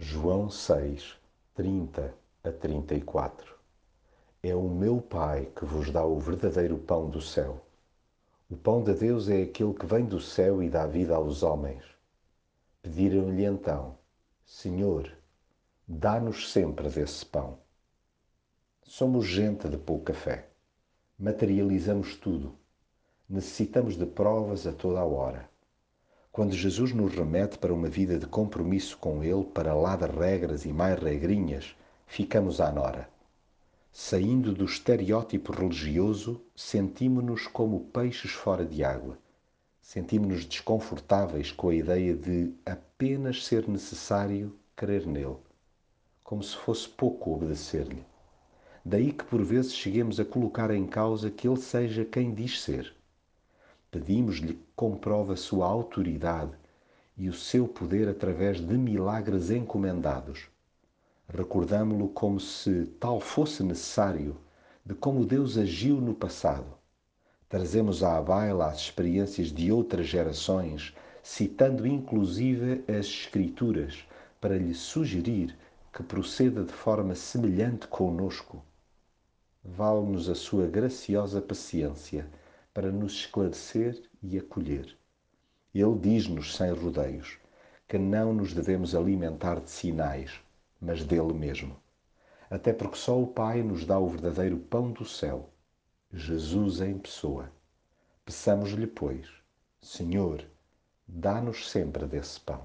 João 6, 30 a 34 É o meu Pai que vos dá o verdadeiro pão do céu. O pão de Deus é aquele que vem do céu e dá vida aos homens. Pediram-lhe então, Senhor, dá-nos sempre desse pão. Somos gente de pouca fé. Materializamos tudo. Necessitamos de provas a toda a hora. Quando Jesus nos remete para uma vida de compromisso com Ele, para lá de regras e mais regrinhas, ficamos à nora. Saindo do estereótipo religioso, sentimos-nos como peixes fora de água. Sentimos-nos desconfortáveis com a ideia de apenas ser necessário crer nele, como se fosse pouco obedecer-lhe. Daí que por vezes cheguemos a colocar em causa que ele seja quem diz ser. Pedimos-lhe que comprove a sua autoridade e o seu poder através de milagres encomendados. Recordamo-lo como se tal fosse necessário, de como Deus agiu no passado. Trazemos à baila as experiências de outras gerações, citando inclusive as Escrituras, para lhe sugerir que proceda de forma semelhante conosco. Vale-nos a sua graciosa paciência para nos esclarecer e acolher. Ele diz-nos sem rodeios que não nos devemos alimentar de sinais, mas dele mesmo. Até porque só o Pai nos dá o verdadeiro pão do céu, Jesus em pessoa. Peçamos-lhe, pois, Senhor, dá-nos sempre desse pão.